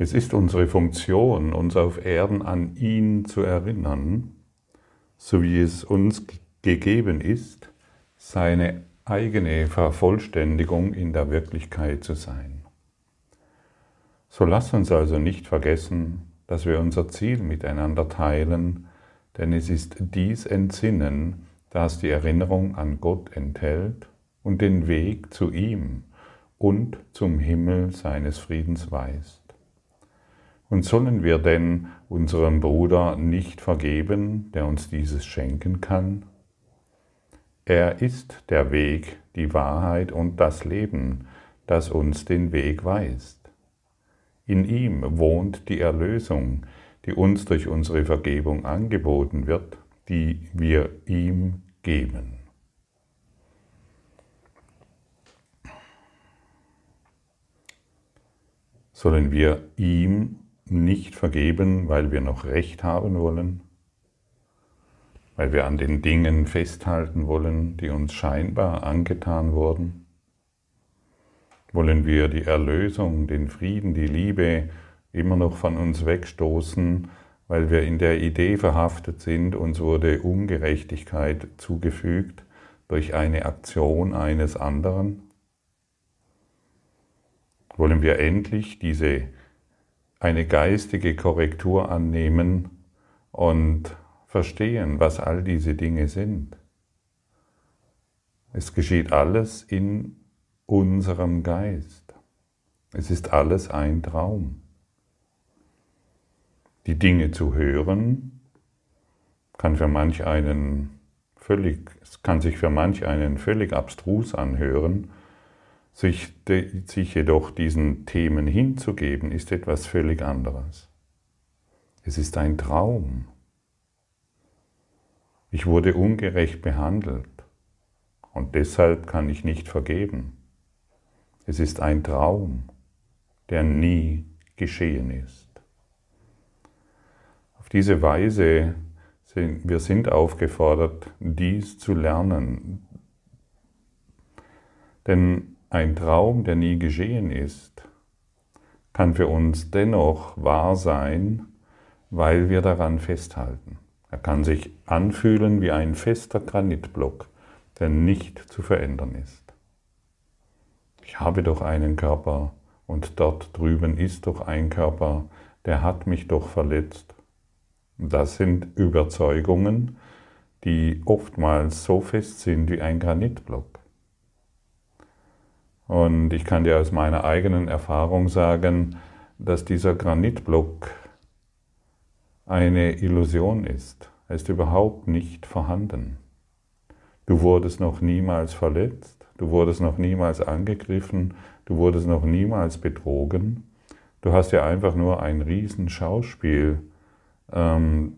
Es ist unsere Funktion, uns auf Erden an ihn zu erinnern, so wie es uns gegeben ist, seine eigene Vervollständigung in der Wirklichkeit zu sein. So lass uns also nicht vergessen, dass wir unser Ziel miteinander teilen, denn es ist dies Entsinnen, das die Erinnerung an Gott enthält und den Weg zu ihm und zum Himmel seines Friedens weist. Und sollen wir denn unserem Bruder nicht vergeben, der uns dieses schenken kann? Er ist der Weg, die Wahrheit und das Leben, das uns den Weg weist. In ihm wohnt die Erlösung, die uns durch unsere Vergebung angeboten wird, die wir ihm geben. Sollen wir ihm nicht vergeben, weil wir noch Recht haben wollen? weil wir an den Dingen festhalten wollen, die uns scheinbar angetan wurden? Wollen wir die Erlösung, den Frieden, die Liebe immer noch von uns wegstoßen, weil wir in der Idee verhaftet sind, uns wurde Ungerechtigkeit zugefügt durch eine Aktion eines anderen? Wollen wir endlich diese eine geistige Korrektur annehmen und verstehen, was all diese Dinge sind. Es geschieht alles in unserem Geist. Es ist alles ein Traum. Die Dinge zu hören kann für manch einen völlig, kann sich für manch einen völlig abstrus anhören, sich, sich jedoch diesen Themen hinzugeben, ist etwas völlig anderes. Es ist ein Traum. Ich wurde ungerecht behandelt und deshalb kann ich nicht vergeben. Es ist ein Traum, der nie geschehen ist. Auf diese Weise sind wir sind aufgefordert, dies zu lernen. Denn ein Traum, der nie geschehen ist, kann für uns dennoch wahr sein, weil wir daran festhalten. Er kann sich anfühlen wie ein fester Granitblock, der nicht zu verändern ist. Ich habe doch einen Körper und dort drüben ist doch ein Körper, der hat mich doch verletzt. Das sind Überzeugungen, die oftmals so fest sind wie ein Granitblock. Und ich kann dir aus meiner eigenen Erfahrung sagen, dass dieser Granitblock eine Illusion ist. Er ist überhaupt nicht vorhanden. Du wurdest noch niemals verletzt, du wurdest noch niemals angegriffen, du wurdest noch niemals betrogen. Du hast ja einfach nur ein Riesenschauspiel ähm,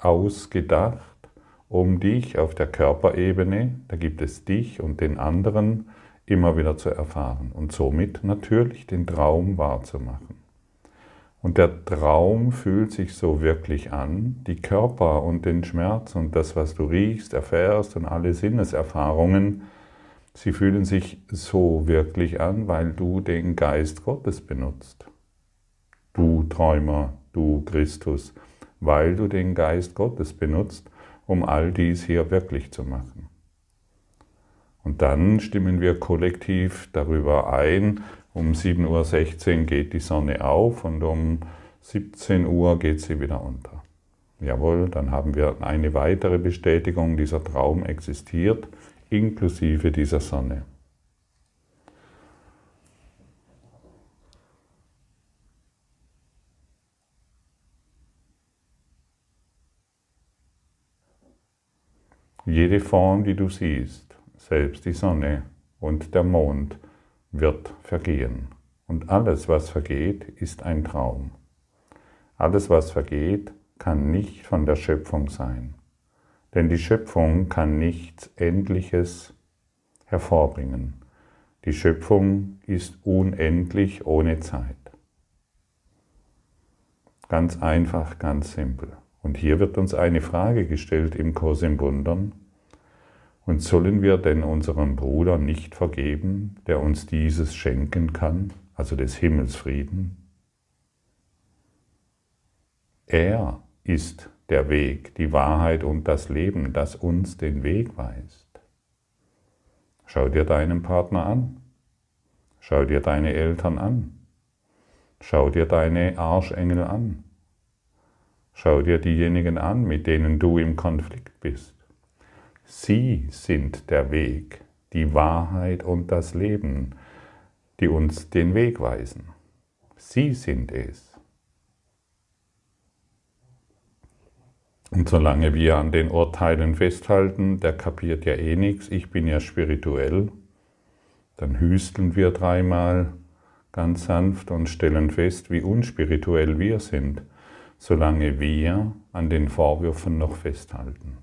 ausgedacht, um dich auf der Körperebene, da gibt es dich und den anderen, immer wieder zu erfahren und somit natürlich den Traum wahrzumachen. Und der Traum fühlt sich so wirklich an, die Körper und den Schmerz und das, was du riechst, erfährst und alle Sinneserfahrungen, sie fühlen sich so wirklich an, weil du den Geist Gottes benutzt. Du Träumer, du Christus, weil du den Geist Gottes benutzt, um all dies hier wirklich zu machen. Und dann stimmen wir kollektiv darüber ein, um 7.16 Uhr geht die Sonne auf und um 17 Uhr geht sie wieder unter. Jawohl, dann haben wir eine weitere Bestätigung, dieser Traum existiert, inklusive dieser Sonne. Jede Form, die du siehst, selbst die Sonne und der Mond, wird vergehen. Und alles, was vergeht, ist ein Traum. Alles, was vergeht, kann nicht von der Schöpfung sein. Denn die Schöpfung kann nichts Endliches hervorbringen. Die Schöpfung ist unendlich ohne Zeit. Ganz einfach, ganz simpel. Und hier wird uns eine Frage gestellt im Kurs im Wundern. Und sollen wir denn unserem Bruder nicht vergeben, der uns dieses schenken kann, also des Himmelsfrieden? Er ist der Weg, die Wahrheit und das Leben, das uns den Weg weist. Schau dir deinen Partner an. Schau dir deine Eltern an. Schau dir deine Arschengel an. Schau dir diejenigen an, mit denen du im Konflikt bist. Sie sind der Weg, die Wahrheit und das Leben, die uns den Weg weisen. Sie sind es. Und solange wir an den Urteilen festhalten, der kapiert ja eh nichts, ich bin ja spirituell, dann hüsteln wir dreimal ganz sanft und stellen fest, wie unspirituell wir sind, solange wir an den Vorwürfen noch festhalten.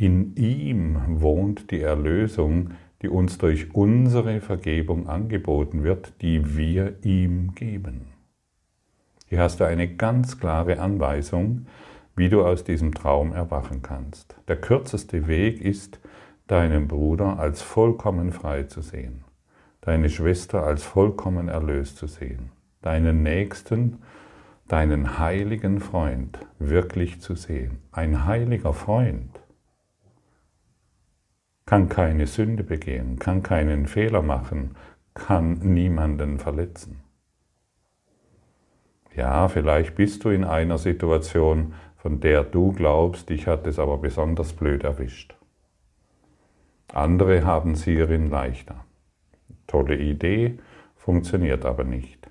In ihm wohnt die Erlösung, die uns durch unsere Vergebung angeboten wird, die wir ihm geben. Hier hast du eine ganz klare Anweisung, wie du aus diesem Traum erwachen kannst. Der kürzeste Weg ist, deinen Bruder als vollkommen frei zu sehen, deine Schwester als vollkommen erlöst zu sehen, deinen Nächsten, deinen heiligen Freund wirklich zu sehen. Ein heiliger Freund kann keine Sünde begehen, kann keinen Fehler machen, kann niemanden verletzen. Ja, vielleicht bist du in einer Situation, von der du glaubst, dich hat es aber besonders blöd erwischt. Andere haben es hierin leichter. Tolle Idee, funktioniert aber nicht.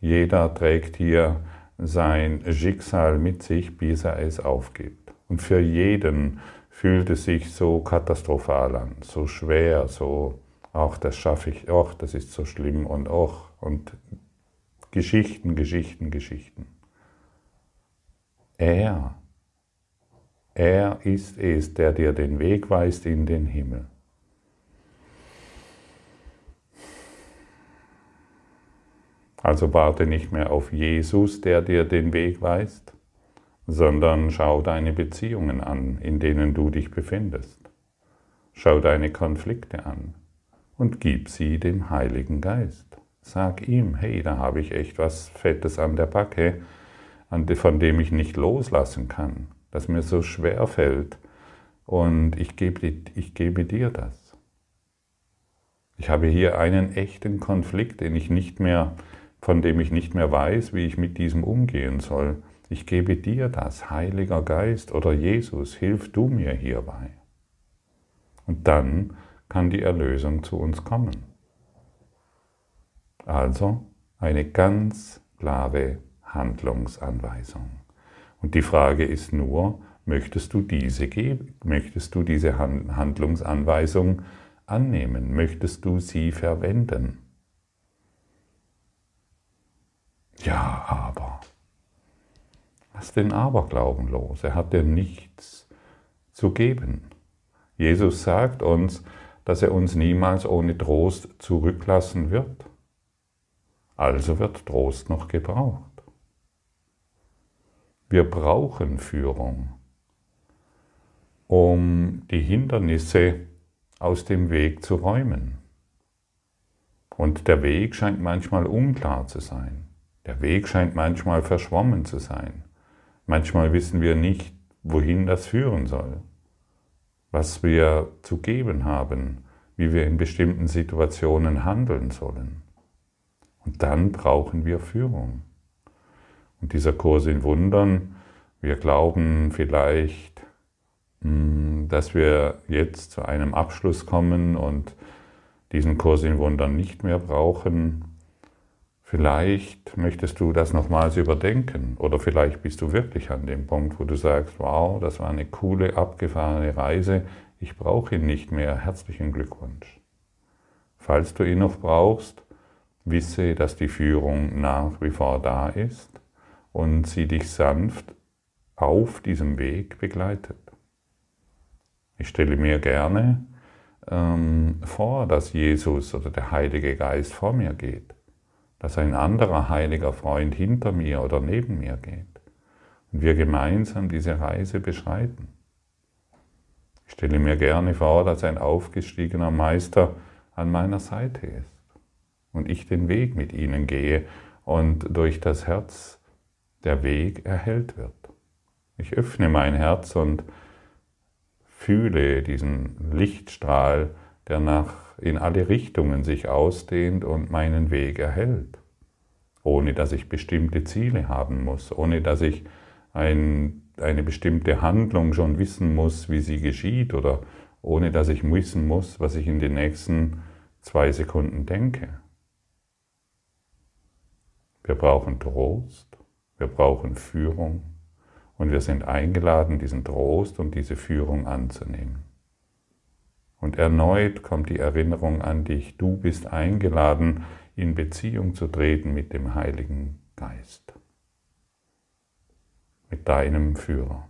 Jeder trägt hier sein Schicksal mit sich, bis er es aufgibt. Und für jeden fühlt es sich so katastrophal an, so schwer, so, ach, das schaffe ich, ach, das ist so schlimm und ach, und Geschichten, Geschichten, Geschichten. Er, er ist es, der dir den Weg weist in den Himmel. Also warte nicht mehr auf Jesus, der dir den Weg weist, sondern schau deine Beziehungen an, in denen du dich befindest. Schau deine Konflikte an und gib sie dem Heiligen Geist. Sag ihm, hey, da habe ich echt was Fettes an der Backe, von dem ich nicht loslassen kann, das mir so schwer fällt. Und ich gebe, ich gebe dir das. Ich habe hier einen echten Konflikt, den ich nicht mehr, von dem ich nicht mehr weiß, wie ich mit diesem umgehen soll. Ich gebe dir das, Heiliger Geist oder Jesus, hilf du mir hierbei. Und dann kann die Erlösung zu uns kommen. Also eine ganz klare Handlungsanweisung. Und die Frage ist nur, möchtest du diese? Möchtest du diese Handlungsanweisung annehmen? Möchtest du sie verwenden? Ja, aber. Lass den Aberglauben los. Er hat dir nichts zu geben. Jesus sagt uns, dass er uns niemals ohne Trost zurücklassen wird. Also wird Trost noch gebraucht. Wir brauchen Führung, um die Hindernisse aus dem Weg zu räumen. Und der Weg scheint manchmal unklar zu sein. Der Weg scheint manchmal verschwommen zu sein. Manchmal wissen wir nicht, wohin das führen soll, was wir zu geben haben, wie wir in bestimmten Situationen handeln sollen. Und dann brauchen wir Führung. Und dieser Kurs in Wundern, wir glauben vielleicht, hm, dass wir jetzt zu einem Abschluss kommen und diesen Kurs in Wundern nicht mehr brauchen. Vielleicht möchtest du das nochmals überdenken oder vielleicht bist du wirklich an dem Punkt, wo du sagst, wow, das war eine coole, abgefahrene Reise, ich brauche ihn nicht mehr, herzlichen Glückwunsch. Falls du ihn noch brauchst, Wisse, dass die Führung nach wie vor da ist und sie dich sanft auf diesem Weg begleitet. Ich stelle mir gerne ähm, vor, dass Jesus oder der Heilige Geist vor mir geht, dass ein anderer heiliger Freund hinter mir oder neben mir geht und wir gemeinsam diese Reise beschreiten. Ich stelle mir gerne vor, dass ein aufgestiegener Meister an meiner Seite ist und ich den Weg mit ihnen gehe und durch das Herz der Weg erhellt wird. Ich öffne mein Herz und fühle diesen Lichtstrahl, der nach in alle Richtungen sich ausdehnt und meinen Weg erhält, ohne dass ich bestimmte Ziele haben muss, ohne dass ich ein, eine bestimmte Handlung schon wissen muss, wie sie geschieht oder ohne dass ich wissen muss, was ich in den nächsten zwei Sekunden denke. Wir brauchen Trost, wir brauchen Führung und wir sind eingeladen, diesen Trost und diese Führung anzunehmen. Und erneut kommt die Erinnerung an dich, du bist eingeladen, in Beziehung zu treten mit dem Heiligen Geist, mit deinem Führer,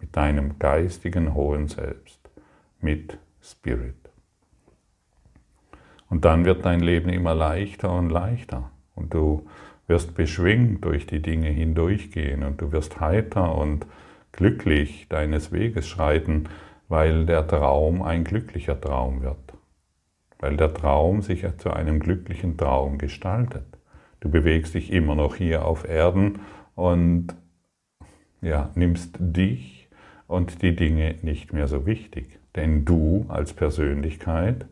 mit deinem geistigen hohen Selbst, mit Spirit. Und dann wird dein Leben immer leichter und leichter. Und du wirst beschwingt durch die Dinge hindurchgehen. Und du wirst heiter und glücklich deines Weges schreiten, weil der Traum ein glücklicher Traum wird, weil der Traum sich zu einem glücklichen Traum gestaltet. Du bewegst dich immer noch hier auf Erden und ja, nimmst dich und die Dinge nicht mehr so wichtig, denn du als Persönlichkeit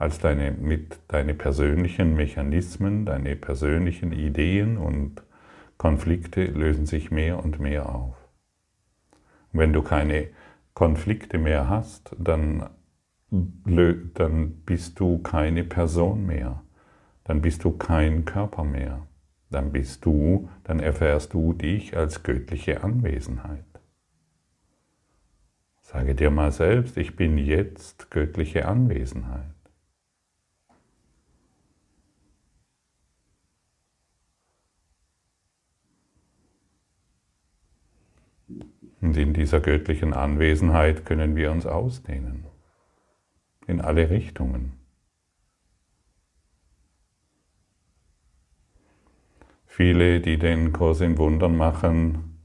als deine, mit deine persönlichen Mechanismen, deine persönlichen Ideen und Konflikte lösen sich mehr und mehr auf. Wenn du keine Konflikte mehr hast, dann, dann bist du keine Person mehr, dann bist du kein Körper mehr, dann bist du, dann erfährst du dich als göttliche Anwesenheit. Sage dir mal selbst, ich bin jetzt göttliche Anwesenheit. Und in dieser göttlichen Anwesenheit können wir uns ausdehnen. In alle Richtungen. Viele, die den Kurs in Wundern machen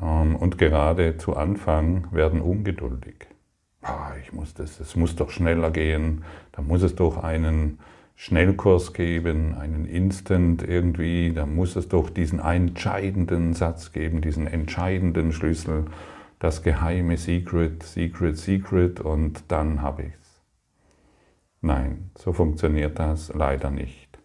ähm, und gerade zu Anfang werden ungeduldig. Ich muss das, es muss doch schneller gehen, da muss es doch einen Schnellkurs geben, einen Instant irgendwie, da muss es doch diesen entscheidenden Satz geben, diesen entscheidenden Schlüssel, das geheime Secret, Secret, Secret und dann habe ich es. Nein, so funktioniert das leider nicht.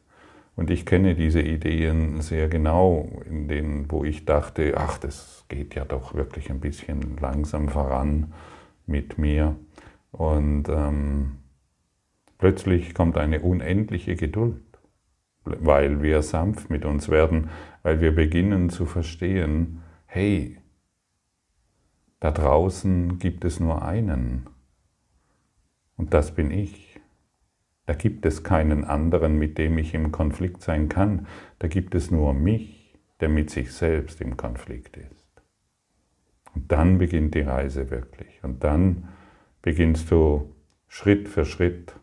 Und ich kenne diese Ideen sehr genau, in denen, wo ich dachte, ach, das geht ja doch wirklich ein bisschen langsam voran mit mir. Und ähm, Plötzlich kommt eine unendliche Geduld, weil wir sanft mit uns werden, weil wir beginnen zu verstehen, hey, da draußen gibt es nur einen und das bin ich. Da gibt es keinen anderen, mit dem ich im Konflikt sein kann. Da gibt es nur mich, der mit sich selbst im Konflikt ist. Und dann beginnt die Reise wirklich. Und dann beginnst du Schritt für Schritt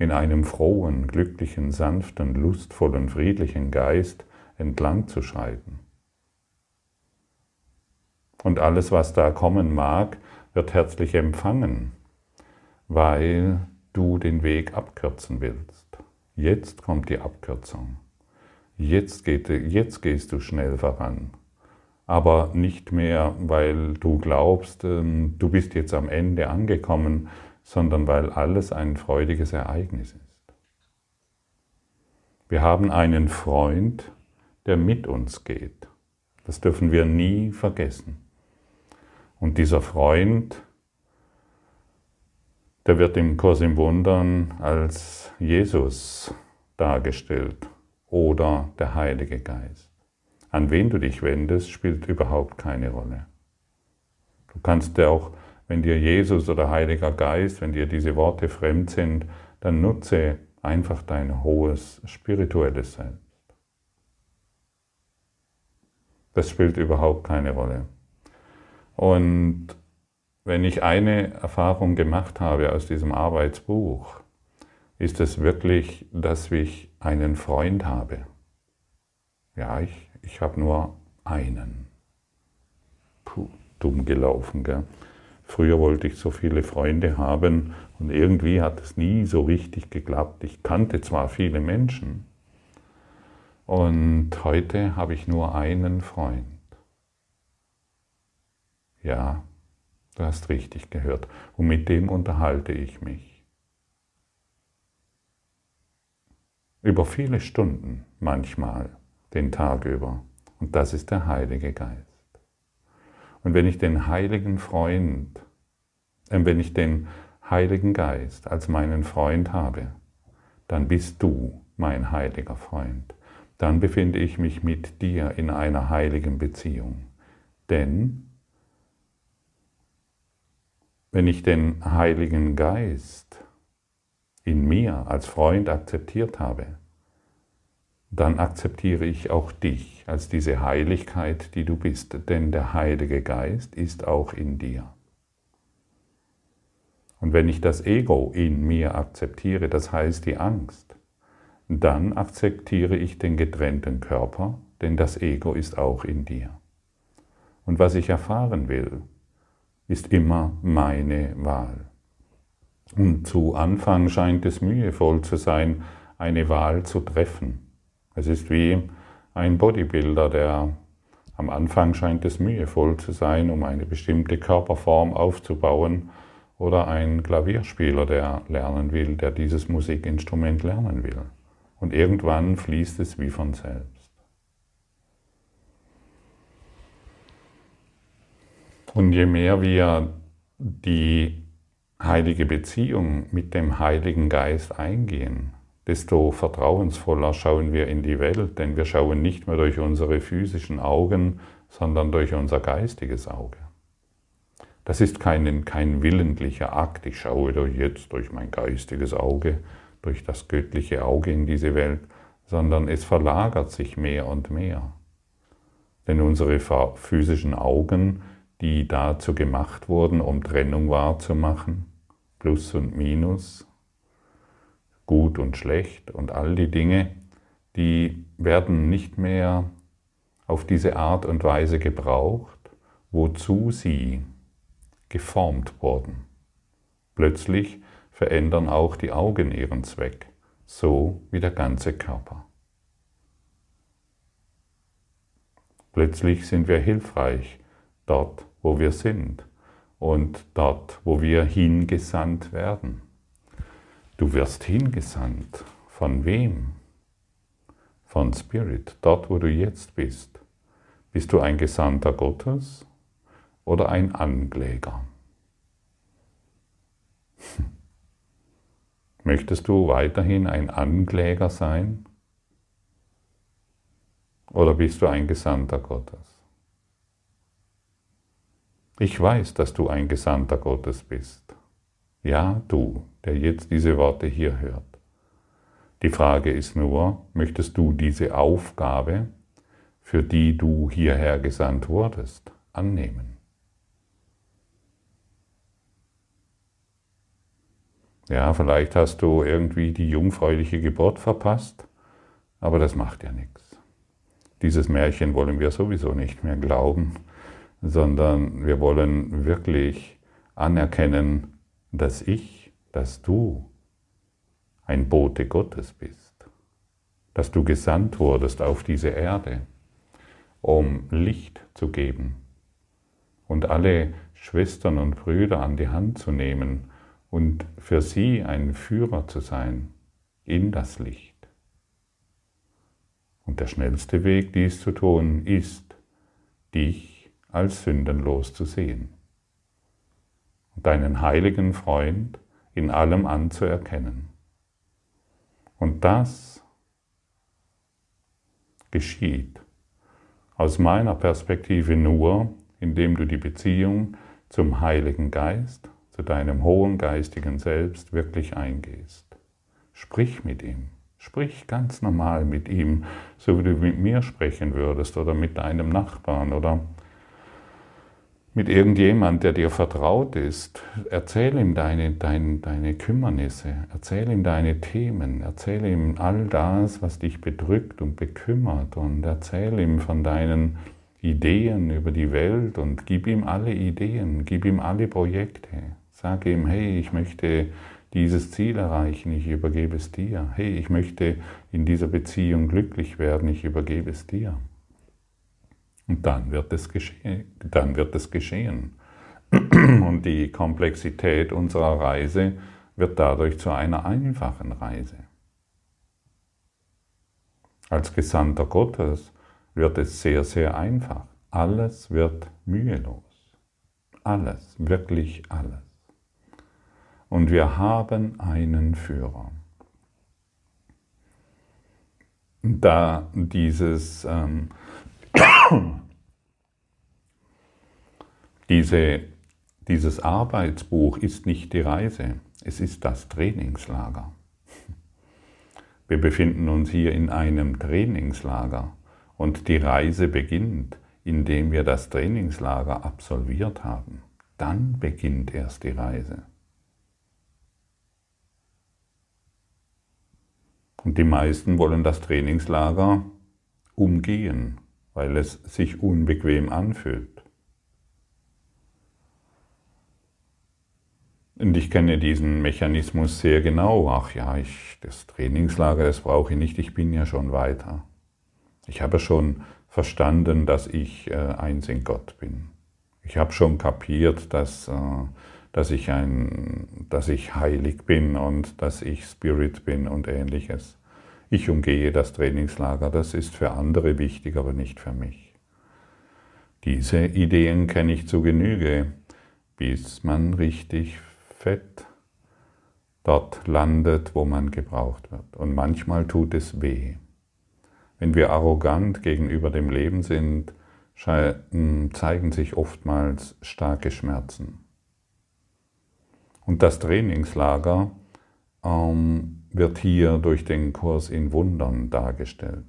in einem frohen, glücklichen, sanften, lustvollen, friedlichen Geist entlang zu schreiten. Und alles, was da kommen mag, wird herzlich empfangen, weil du den Weg abkürzen willst. Jetzt kommt die Abkürzung. Jetzt, geht, jetzt gehst du schnell voran. Aber nicht mehr, weil du glaubst, ähm, du bist jetzt am Ende angekommen, sondern weil alles ein freudiges Ereignis ist. Wir haben einen Freund, der mit uns geht. Das dürfen wir nie vergessen. Und dieser Freund, der wird im Kurs im Wundern als Jesus dargestellt oder der Heilige Geist. An wen du dich wendest, spielt überhaupt keine Rolle. Du kannst dir auch wenn dir Jesus oder Heiliger Geist, wenn dir diese Worte fremd sind, dann nutze einfach dein hohes spirituelles Selbst. Das spielt überhaupt keine Rolle. Und wenn ich eine Erfahrung gemacht habe aus diesem Arbeitsbuch, ist es wirklich, dass ich einen Freund habe. Ja, ich, ich habe nur einen. Puh, dumm gelaufen, gell? Früher wollte ich so viele Freunde haben und irgendwie hat es nie so richtig geklappt. Ich kannte zwar viele Menschen Und heute habe ich nur einen Freund. Ja, du hast richtig gehört. Und mit dem unterhalte ich mich. Über viele Stunden manchmal, den Tag über. Und das ist der Heilige Geist. Und wenn ich den heiligen Freund, äh, wenn ich den Heiligen Geist als meinen Freund habe, dann bist du mein heiliger Freund. Dann befinde ich mich mit dir in einer heiligen Beziehung. Denn wenn ich den Heiligen Geist in mir als Freund akzeptiert habe, dann akzeptiere ich auch dich als diese Heiligkeit, die du bist, denn der Heilige Geist ist auch in dir. Und wenn ich das Ego in mir akzeptiere, das heißt die Angst, dann akzeptiere ich den getrennten Körper, denn das Ego ist auch in dir. Und was ich erfahren will, ist immer meine Wahl. Und zu Anfang scheint es mühevoll zu sein, eine Wahl zu treffen. Es ist wie ein Bodybuilder, der am Anfang scheint es mühevoll zu sein, um eine bestimmte Körperform aufzubauen, oder ein Klavierspieler, der lernen will, der dieses Musikinstrument lernen will. Und irgendwann fließt es wie von selbst. Und je mehr wir die heilige Beziehung mit dem Heiligen Geist eingehen, desto vertrauensvoller schauen wir in die Welt, denn wir schauen nicht mehr durch unsere physischen Augen, sondern durch unser geistiges Auge. Das ist kein, kein willentlicher Akt, ich schaue durch jetzt durch mein geistiges Auge, durch das göttliche Auge in diese Welt, sondern es verlagert sich mehr und mehr. Denn unsere physischen Augen, die dazu gemacht wurden, um Trennung wahrzumachen, Plus und Minus, gut und schlecht und all die Dinge, die werden nicht mehr auf diese Art und Weise gebraucht, wozu sie geformt wurden. Plötzlich verändern auch die Augen ihren Zweck, so wie der ganze Körper. Plötzlich sind wir hilfreich dort, wo wir sind und dort, wo wir hingesandt werden. Du wirst hingesandt. Von wem? Von Spirit, dort wo du jetzt bist. Bist du ein Gesandter Gottes oder ein Ankläger? Möchtest du weiterhin ein Ankläger sein? Oder bist du ein Gesandter Gottes? Ich weiß, dass du ein Gesandter Gottes bist. Ja, du, der jetzt diese Worte hier hört. Die Frage ist nur, möchtest du diese Aufgabe, für die du hierher gesandt wurdest, annehmen? Ja, vielleicht hast du irgendwie die jungfräuliche Geburt verpasst, aber das macht ja nichts. Dieses Märchen wollen wir sowieso nicht mehr glauben, sondern wir wollen wirklich anerkennen, dass ich, dass du ein Bote Gottes bist, dass du gesandt wurdest auf diese Erde, um Licht zu geben und alle Schwestern und Brüder an die Hand zu nehmen und für sie ein Führer zu sein in das Licht. Und der schnellste Weg, dies zu tun, ist, dich als sündenlos zu sehen deinen heiligen Freund in allem anzuerkennen. Und das geschieht aus meiner Perspektive nur, indem du die Beziehung zum Heiligen Geist, zu deinem hohen geistigen Selbst wirklich eingehst. Sprich mit ihm. Sprich ganz normal mit ihm, so wie du mit mir sprechen würdest oder mit deinem Nachbarn oder mit irgendjemand, der dir vertraut ist. Erzähl ihm deine, deine, deine Kümmernisse, erzähl ihm deine Themen, erzähl ihm all das, was dich bedrückt und bekümmert und erzähl ihm von deinen Ideen über die Welt und gib ihm alle Ideen, gib ihm alle Projekte. Sag ihm, hey, ich möchte dieses Ziel erreichen, ich übergebe es dir. Hey, ich möchte in dieser Beziehung glücklich werden, ich übergebe es dir. Und dann wird es geschehen. Dann wird es geschehen. Und die Komplexität unserer Reise wird dadurch zu einer einfachen Reise. Als Gesandter Gottes wird es sehr, sehr einfach. Alles wird mühelos. Alles, wirklich alles. Und wir haben einen Führer. Da dieses, ähm, diese, dieses Arbeitsbuch ist nicht die Reise, es ist das Trainingslager. Wir befinden uns hier in einem Trainingslager und die Reise beginnt, indem wir das Trainingslager absolviert haben. Dann beginnt erst die Reise. Und die meisten wollen das Trainingslager umgehen, weil es sich unbequem anfühlt. Und ich kenne diesen Mechanismus sehr genau. Ach ja, ich, das Trainingslager, das brauche ich nicht, ich bin ja schon weiter. Ich habe schon verstanden, dass ich äh, eins in Gott bin. Ich habe schon kapiert, dass, äh, dass, ich ein, dass ich heilig bin und dass ich Spirit bin und ähnliches. Ich umgehe das Trainingslager, das ist für andere wichtig, aber nicht für mich. Diese Ideen kenne ich zu Genüge, bis man richtig Fett dort landet, wo man gebraucht wird. Und manchmal tut es weh. Wenn wir arrogant gegenüber dem Leben sind, zeigen sich oftmals starke Schmerzen. Und das Trainingslager ähm, wird hier durch den Kurs in Wundern dargestellt.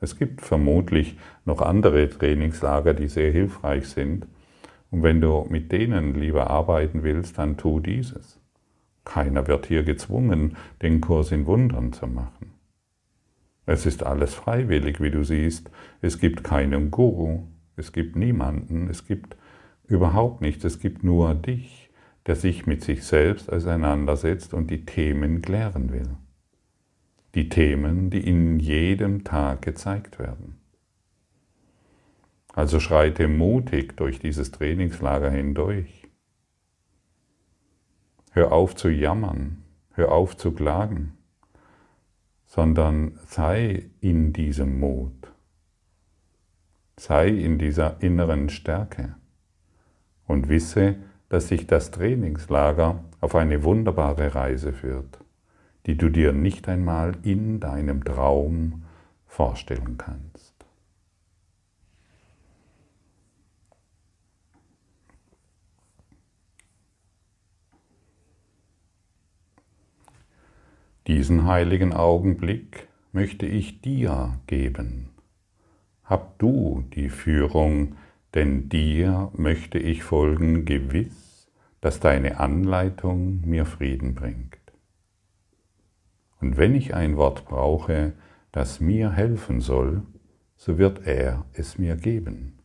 Es gibt vermutlich noch andere Trainingslager, die sehr hilfreich sind, und wenn du mit denen lieber arbeiten willst, dann tu dieses. Keiner wird hier gezwungen, den Kurs in Wundern zu machen. Es ist alles freiwillig, wie du siehst. Es gibt keinen Guru, es gibt niemanden, es gibt überhaupt nichts, es gibt nur dich, der sich mit sich selbst auseinandersetzt und die Themen klären will. Die Themen, die in jedem Tag gezeigt werden. Also schreite mutig durch dieses Trainingslager hindurch. Hör auf zu jammern, hör auf zu klagen, sondern sei in diesem Mut. Sei in dieser inneren Stärke und wisse, dass sich das Trainingslager auf eine wunderbare Reise führt, die du dir nicht einmal in deinem Traum vorstellen kannst. Diesen heiligen Augenblick möchte ich dir geben. Hab du die Führung, denn dir möchte ich folgen, gewiss, dass deine Anleitung mir Frieden bringt. Und wenn ich ein Wort brauche, das mir helfen soll, so wird er es mir geben.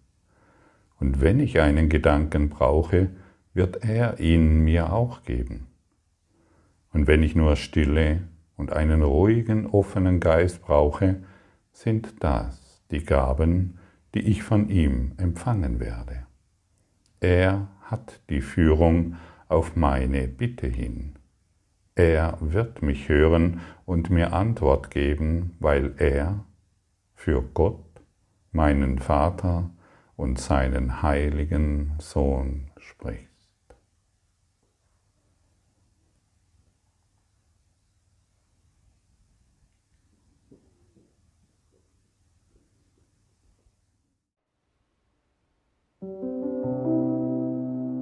Und wenn ich einen Gedanken brauche, wird er ihn mir auch geben. Und wenn ich nur Stille und einen ruhigen, offenen Geist brauche, sind das die Gaben, die ich von ihm empfangen werde. Er hat die Führung auf meine Bitte hin. Er wird mich hören und mir Antwort geben, weil er für Gott, meinen Vater und seinen heiligen Sohn